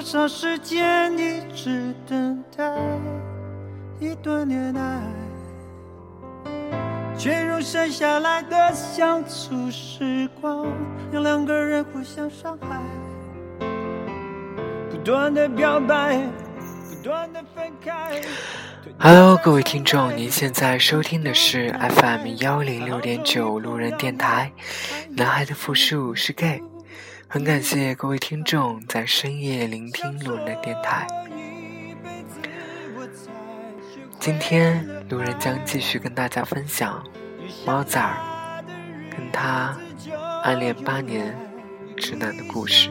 少时间一直等待一段恋爱，却用剩下来的相处时光，让两个人互相伤害。不断的表白，不断的分开。Hello，各位听众，您现在收听的是 FM 幺零六点九路人电台。男孩的复数是 gay。很感谢各位听众在深夜聆听路人的电台。今天路人将继续跟大家分享猫崽儿跟他暗恋八年直男的故事。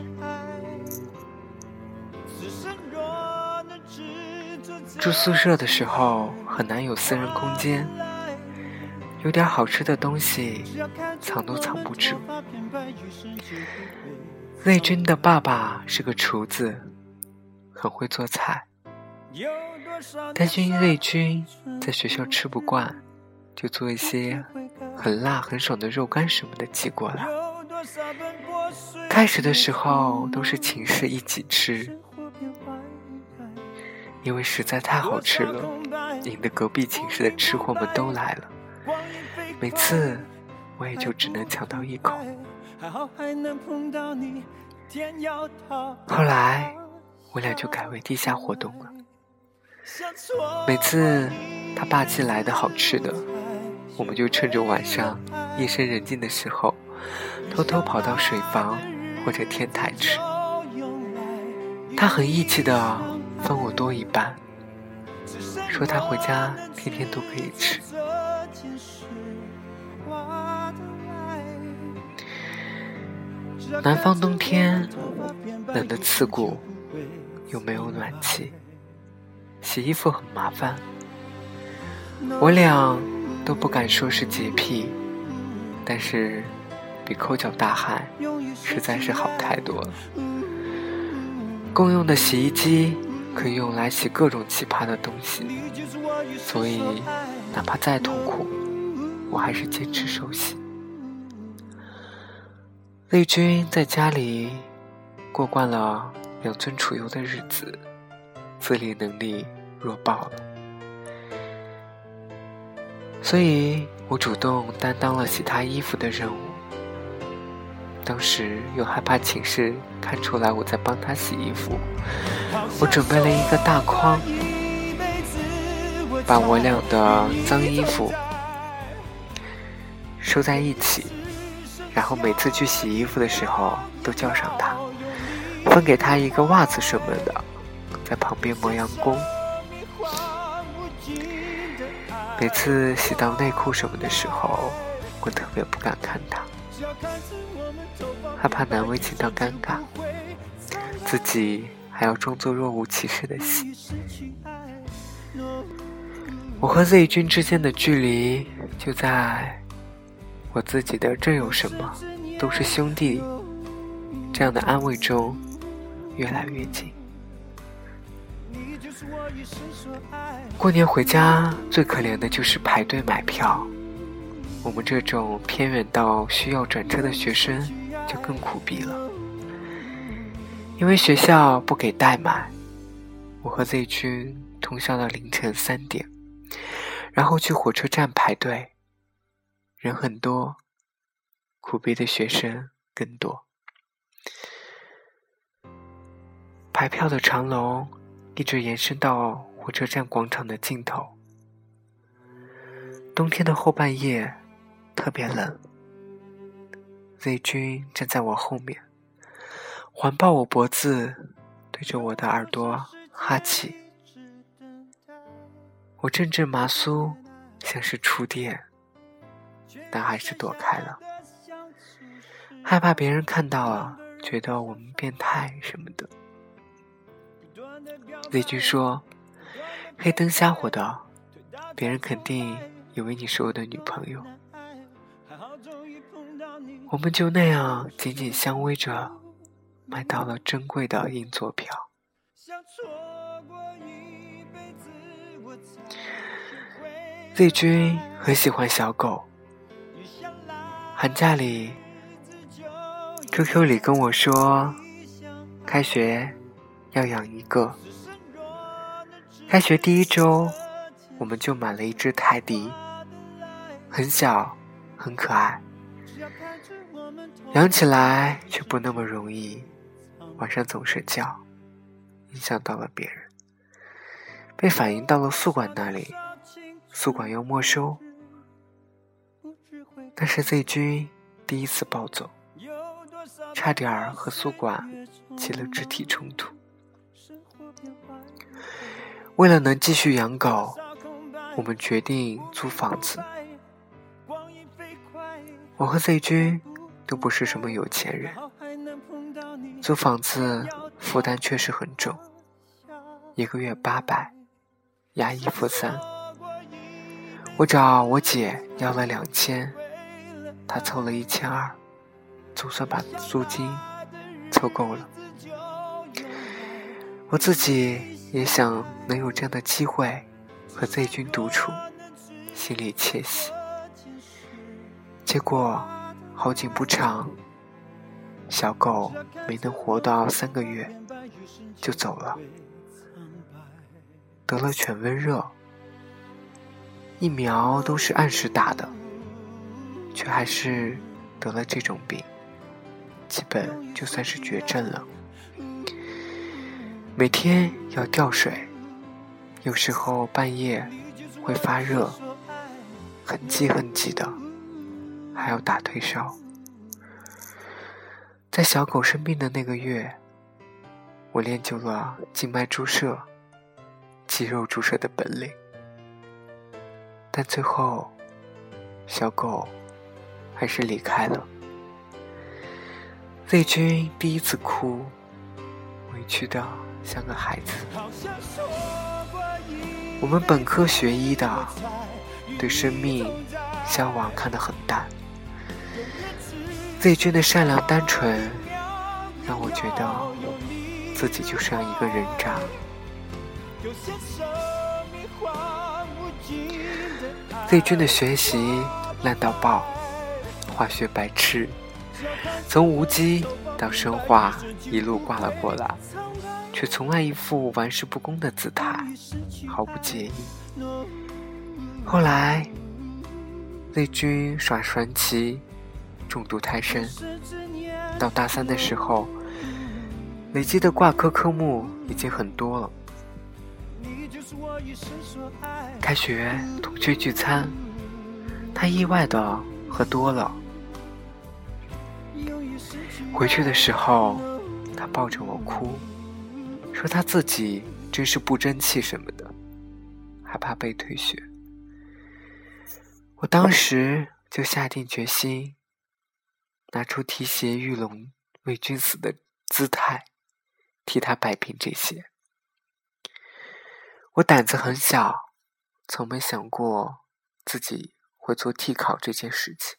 住宿舍的时候很难有私人空间，有点好吃的东西藏都藏不住。魏军的爸爸是个厨子，很会做菜。但是因为魏军在学校吃不惯，就做一些很辣很爽的肉干什么的寄过来。开始的时候都是寝室一起吃，因为实在太好吃了，引得隔壁寝室的吃货们都来了。每次我也就只能抢到一口。还好还能碰到你后来，我俩就改为地下活动了。每次他爸寄来的好吃的，我们就趁着晚上夜深人静的时候，偷偷跑到水房或者天台吃。他很义气的分我多一半，说他回家天天都可以吃。南方冬天冷得刺骨，又没有暖气，洗衣服很麻烦。我俩都不敢说是洁癖，但是比抠脚大汉实在是好太多了。共用的洗衣机可以用来洗各种奇葩的东西，所以哪怕再痛苦，我还是坚持手洗。魏军在家里过惯了养尊处优的日子，自理能力弱爆了，所以我主动担当了洗他衣服的任务。当时又害怕寝室看出来我在帮他洗衣服，我准备了一个大筐，把我俩的脏衣服收在一起。然后每次去洗衣服的时候，都叫上他，分给他一个袜子什么的，在旁边磨洋工。每次洗到内裤什么的时候，我特别不敢看他，害怕难为情到尴尬，自己还要装作若无其事的洗。我和 Z 君之间的距离就在。我自己的这有什么，都是兄弟，这样的安慰中越来越近。过年回家最可怜的就是排队买票，我们这种偏远到需要转车的学生就更苦逼了，因为学校不给代买，我和 Z 君通宵到凌晨三点，然后去火车站排队。人很多，苦逼的学生更多。排票的长龙一直延伸到火车站广场的尽头。冬天的后半夜，特别冷。Z 君站在我后面，环抱我脖子，对着我的耳朵哈气。我阵阵麻酥，像是触电。但还是躲开了，害怕别人看到了，觉得我们变态什么的。那句说：“黑灯瞎火的，别人肯定以为你是我的女朋友。”我们就那样紧紧相偎着，买到了珍贵的硬座票。Z 君很喜欢小狗。寒假里，QQ 里跟我说开学要养一个。开学第一周，我们就买了一只泰迪，很小，很可爱。养起来却不那么容易，晚上总是叫，影响到了别人，被反映到了宿管那里，宿管要没收。那是 Z 君第一次暴走，差点儿和宿管起了肢体冲突。为了能继续养狗，我们决定租房子。我和 Z 君。都不是什么有钱人，租房子负担确实很重，一个月八百，押一付三。我找我姐要了两千，他凑了一千二，总算把租金凑够了。我自己也想能有这样的机会和 Z 君独处，心里窃喜。结果。好景不长，小狗没能活到三个月就走了，得了犬瘟热，疫苗都是按时打的，却还是得了这种病，基本就算是绝症了。每天要吊水，有时候半夜会发热，很急很急的。还要打退烧。在小狗生病的那个月，我练就了静脉注射、肌肉注射的本领。但最后，小狗还是离开了。Z 君第一次哭，委屈的像个孩子。我们本科学医的，对生命消亡看得很淡。Z 君的善良单纯，让我觉得自己就像一个人渣。Z 君的学习烂到爆，化学白痴，从无机到生化一路挂了过来，却从来一副玩世不恭的姿态，毫不介意。后来，Z 君耍传奇。中毒太深，到大三的时候，累积的挂科科目已经很多了。开学同学聚餐，他意外的喝多了。回去的时候，他抱着我哭，说他自己真是不争气什么的，害怕被退学。我当时就下定决心。拿出提携玉龙为君死的姿态，替他摆平这些。我胆子很小，从没想过自己会做替考这件事情。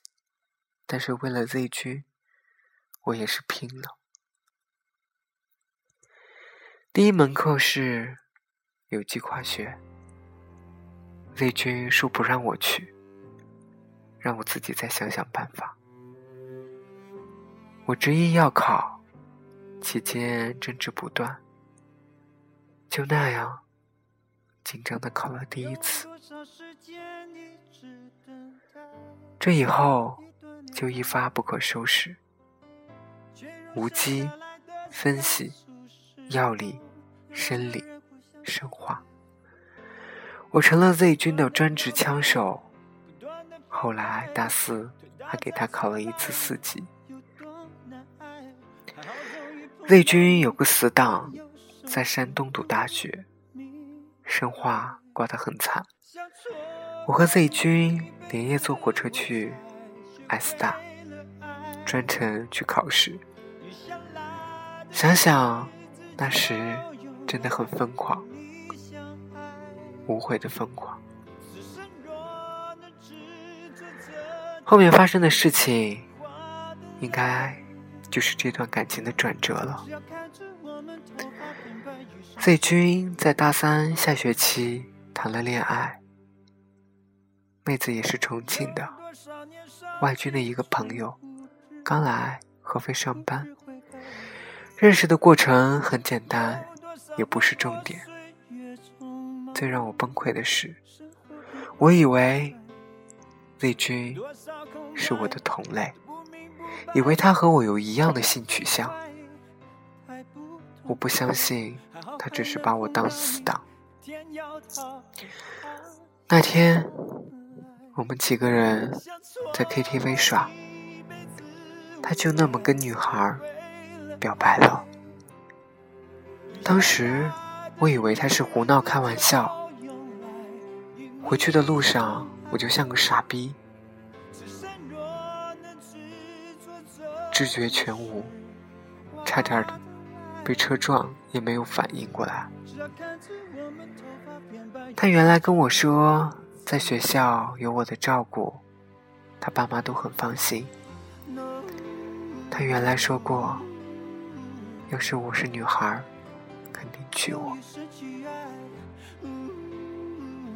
但是为了 Z 君，我也是拼了。第一门课是有机化学，Z 君说不让我去，让我自己再想想办法。我执意要考，期间争执不断，就那样紧张的考了第一次。这以后就一发不可收拾，无机、分析、药理、生理、生化，我成了 Z 君的专职枪手。后来大四还给他考了一次四级。魏军有个死党，在山东读大学，生化挂得很惨。我和 Z 军连夜坐火车去 S 大，专程去考试。想想那时真的很疯狂，无悔的疯狂。后面发生的事情，应该。就是这段感情的转折了。Z 君在大三下学期谈了恋爱，妹子也是重庆的，外军的一个朋友，刚来合肥上班，认识的过程很简单，也不是重点。最让我崩溃的是，我以为 Z 君是我的同类，以为他和我有一样的性取向。我不相信他只是把我当死党。那天，我们几个人在 KTV 耍，他就那么跟女孩表白了。当时我以为他是胡闹开玩笑，回去的路上我就像个傻逼，知觉全无，差点被车撞，也没有反应过来。他原来跟我说，在学校有我的照顾，他爸妈都很放心。他原来说过，要是我是女孩，肯定娶我。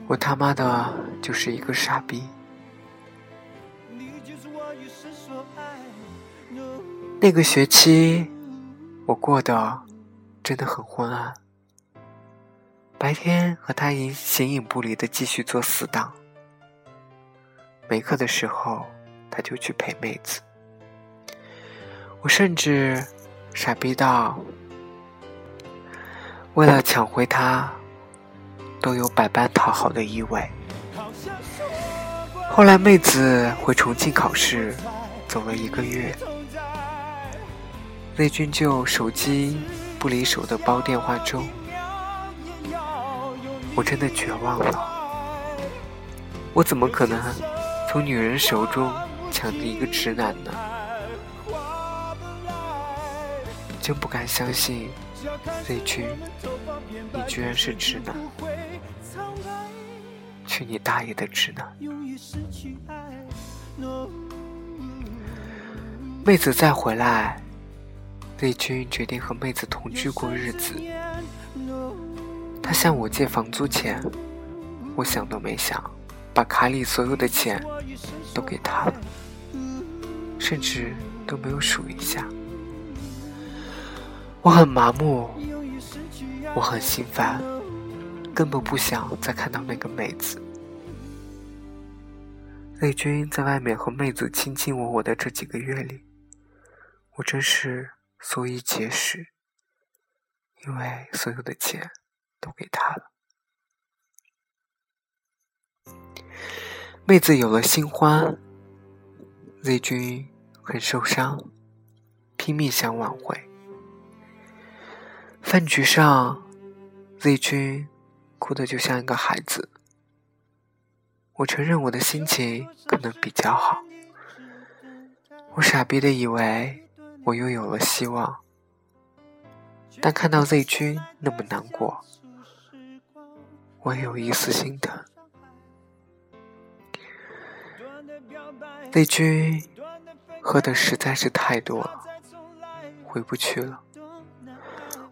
我他妈的就是一个傻逼。那个学期，我过得真的很昏暗。白天和他影形影不离的继续做死党，没课的时候他就去陪妹子。我甚至傻逼到为了抢回他，都有百般讨好的意味。后来妹子回重庆考试，走了一个月，内军就手机不离手的煲电话粥。我真的绝望了，我怎么可能从女人手中抢得一个直男呢？真不敢相信，Z 君，你居然是直男！去你大爷的直男！妹子再回来，Z 君决定和妹子同居过日子。他向我借房租钱，我想都没想，把卡里所有的钱都给他了，甚至都没有数一下。我很麻木，我很心烦，根本不想再看到那个妹子。雷军在外面和妹子卿卿我我的这几个月里，我真是所衣节食，因为所有的钱。都给他了。妹子有了新欢，Z 君很受伤，拼命想挽回。饭局上，Z 君哭得就像一个孩子。我承认我的心情可能比较好，我傻逼的以为我又有了希望，但看到 Z 君那么难过。我有一丝心疼，Z 君喝的实在是太多了，回不去了。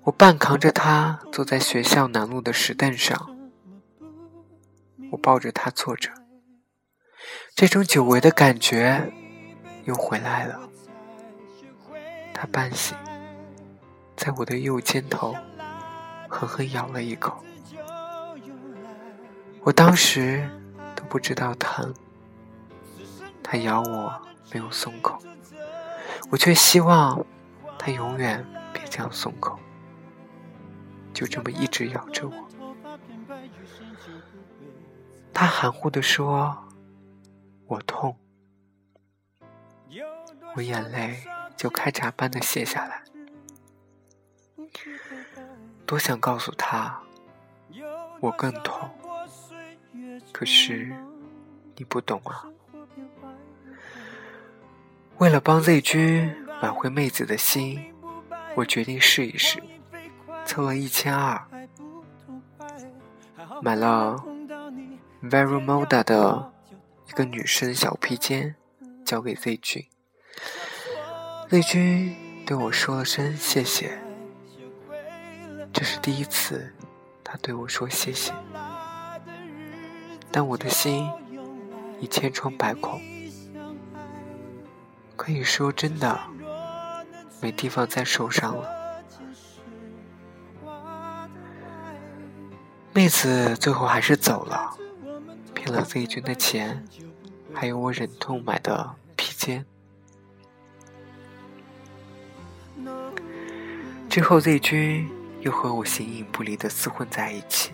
我半扛着他坐在学校南路的石凳上，我抱着他坐着，这种久违的感觉又回来了。他半醒，在我的右肩头狠狠咬了一口。我当时都不知道疼，他咬我没有松口，我却希望他永远别这样松口，就这么一直咬着我。他含糊的说：“我痛。”我眼泪就开闸般的泻下来，多想告诉他，我更痛。可是，你不懂啊。为了帮 Z 君挽回妹子的心，我决定试一试，凑了一千二，买了 Veromoda 的一个女生小披肩，交给 Z 君。Z 君对我说了声谢谢，这是第一次，他对我说谢谢。但我的心已千疮百孔，可以说真的没地方再受伤了。妹子最后还是走了，骗了 Z 君的钱，还有我忍痛买的披肩。之后，Z 君又和我形影不离的厮混在一起，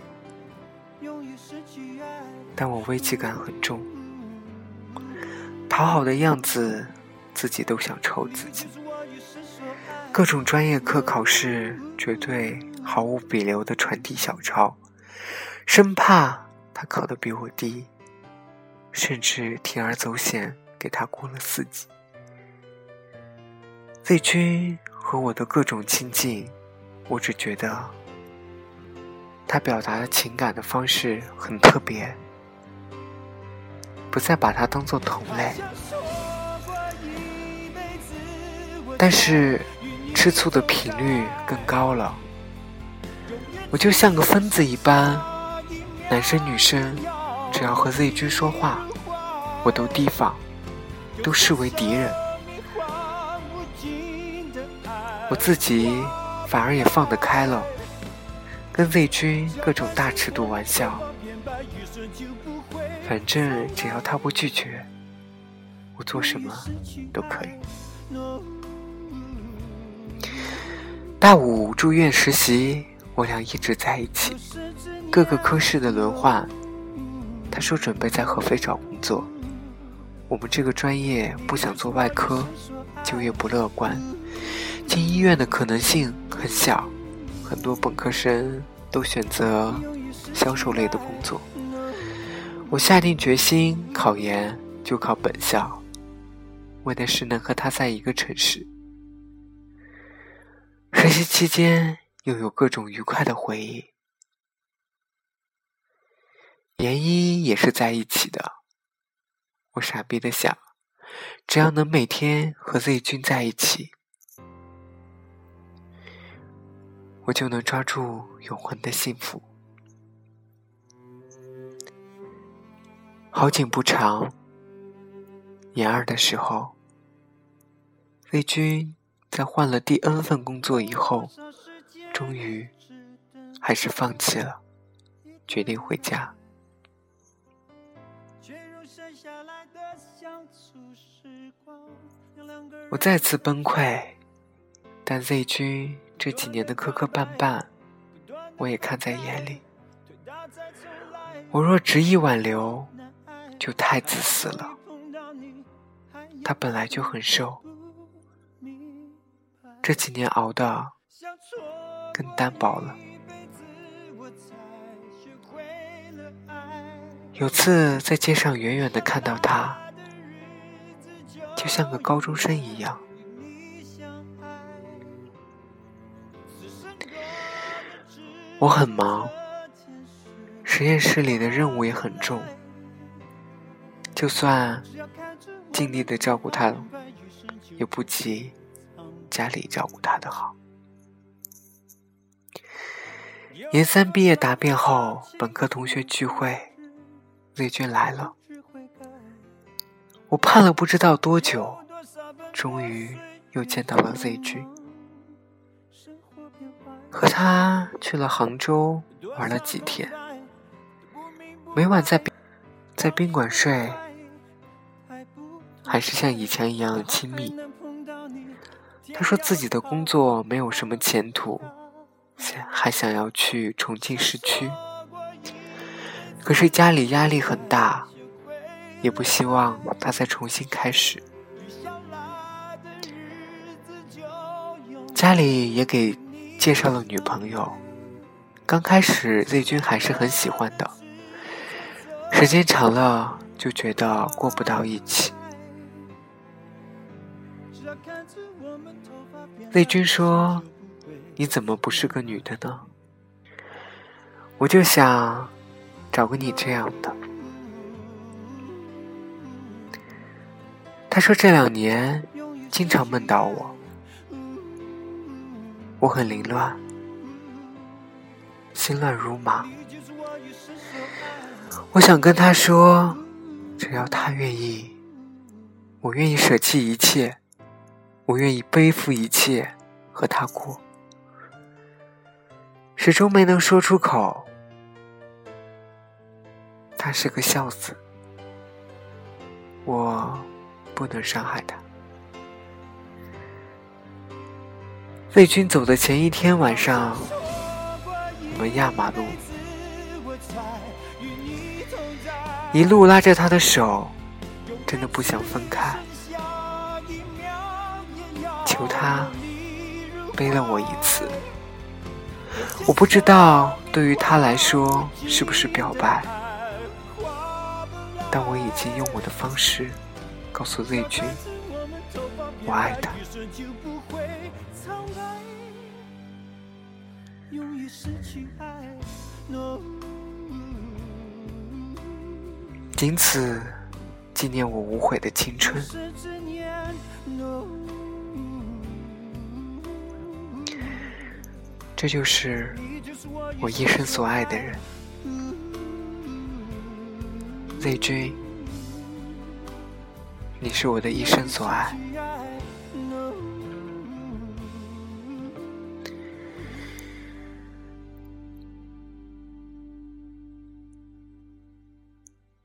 但我危机感很重，讨好的样子，自己都想抽自己。各种专业课考试，绝对毫无比留的传递小抄，生怕他考得比我低，甚至铤而走险给他过了四级。Z 君和我的各种亲近，我只觉得他表达的情感的方式很特别，不再把他当做同类，但是。吃醋的频率更高了，我就像个疯子一般，男生女生只要和 Z 君说话，我都提防，都视为敌人。我自己反而也放得开了，跟 Z 君各种大尺度玩笑，反正只要他不拒绝，我做什么都可以。大五住院实习，我俩一直在一起，各个科室的轮换。他说准备在合肥找工作，我们这个专业不想做外科，就业不乐观，进医院的可能性很小，很多本科生都选择销售类的工作。我下定决心考研就考本校，为的是能和他在一个城市。实习期间又有各种愉快的回忆，研一也是在一起的。我傻逼的想，只要能每天和 Z 君在一起，我就能抓住永恒的幸福。好景不长，研二的时候，Z 君。在换了第 N 份工作以后，终于还是放弃了，决定回家。我再次崩溃，但 Z 君这几年的磕磕绊绊，我也看在眼里。我若执意挽留，就太自私了。他本来就很瘦。这几年熬的更单薄了。有次在街上远远的看到他，就像个高中生一样。我很忙，实验室里的任务也很重，就算尽力的照顾他，也不及。家里照顾他的好。研三毕业答辩后，本科同学聚会魏军来了。我盼了不知道多久，终于又见到了 Z 君。和他去了杭州玩了几天，每晚在在宾馆睡，还是像以前一样亲密。他说自己的工作没有什么前途，还想要去重庆市区。可是家里压力很大，也不希望他再重新开始。家里也给介绍了女朋友，刚开始 Z 君还是很喜欢的，时间长了就觉得过不到一起。魏军说：“你怎么不是个女的呢？”我就想找个你这样的。他说这两年经常梦到我，我很凌乱，心乱如麻。我想跟他说，只要他愿意，我愿意舍弃一切。我愿意背负一切和他过，始终没能说出口，他是个孝子，我不能伤害他。魏军走的前一天晚上，我们压马路，一路拉着他的手，真的不想分开，求他背了我一次。我不知道对于他来说是不是表白，但我已经用我的方式告诉魏军，我爱他。仅此纪念我无悔的青春。这就是我一生所爱的人，Z 君，你是我的一生所爱。